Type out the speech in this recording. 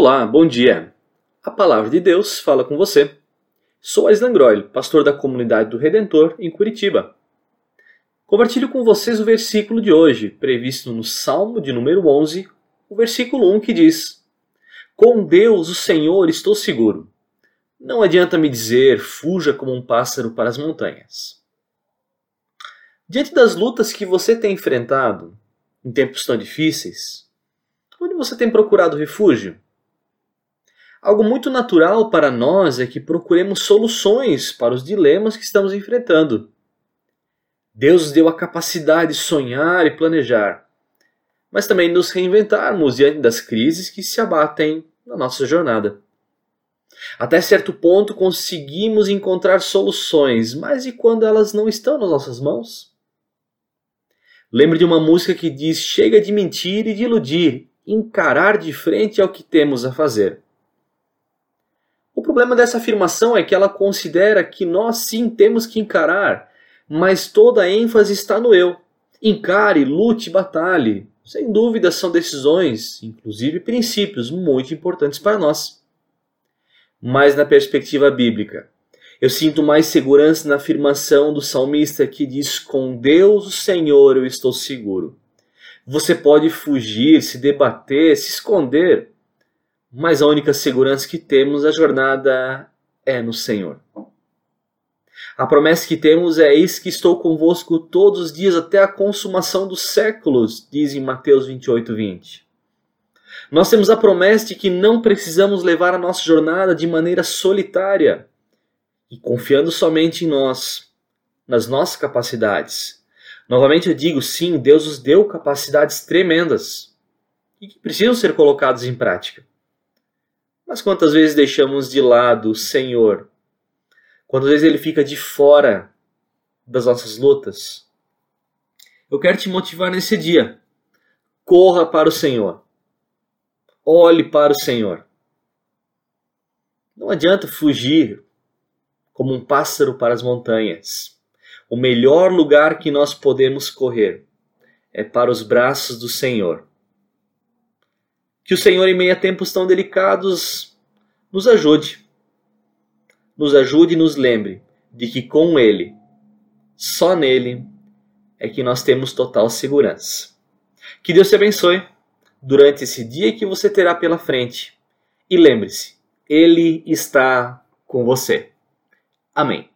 Olá, bom dia. A palavra de Deus fala com você. Sou Aislan Groil, pastor da comunidade do Redentor em Curitiba. Compartilho com vocês o versículo de hoje, previsto no Salmo de número 11, o versículo 1 que diz: Com Deus, o Senhor, estou seguro. Não adianta me dizer, fuja como um pássaro para as montanhas. Diante das lutas que você tem enfrentado, em tempos tão difíceis, onde você tem procurado refúgio? Algo muito natural para nós é que procuremos soluções para os dilemas que estamos enfrentando. Deus deu a capacidade de sonhar e planejar, mas também nos reinventarmos diante das crises que se abatem na nossa jornada. Até certo ponto conseguimos encontrar soluções, mas e quando elas não estão nas nossas mãos? Lembre de uma música que diz: chega de mentir e de iludir, encarar de frente ao que temos a fazer. Problema dessa afirmação é que ela considera que nós sim temos que encarar, mas toda a ênfase está no eu. Encare, lute, batalhe. Sem dúvida são decisões, inclusive princípios, muito importantes para nós. Mas na perspectiva bíblica, eu sinto mais segurança na afirmação do salmista que diz: Com Deus, o Senhor, eu estou seguro. Você pode fugir, se debater, se esconder, mas a única segurança que temos na jornada é no Senhor. A promessa que temos é: Eis que estou convosco todos os dias até a consumação dos séculos, diz em Mateus 28, 20. Nós temos a promessa de que não precisamos levar a nossa jornada de maneira solitária e confiando somente em nós, nas nossas capacidades. Novamente eu digo: sim, Deus nos deu capacidades tremendas e que precisam ser colocadas em prática. Mas quantas vezes deixamos de lado o Senhor? Quantas vezes ele fica de fora das nossas lutas? Eu quero te motivar nesse dia. Corra para o Senhor. Olhe para o Senhor. Não adianta fugir como um pássaro para as montanhas. O melhor lugar que nós podemos correr é para os braços do Senhor. Que o Senhor, em meio a tempos tão delicados, nos ajude. Nos ajude e nos lembre de que com Ele, só nele, é que nós temos total segurança. Que Deus te abençoe durante esse dia que você terá pela frente. E lembre-se, Ele está com você. Amém.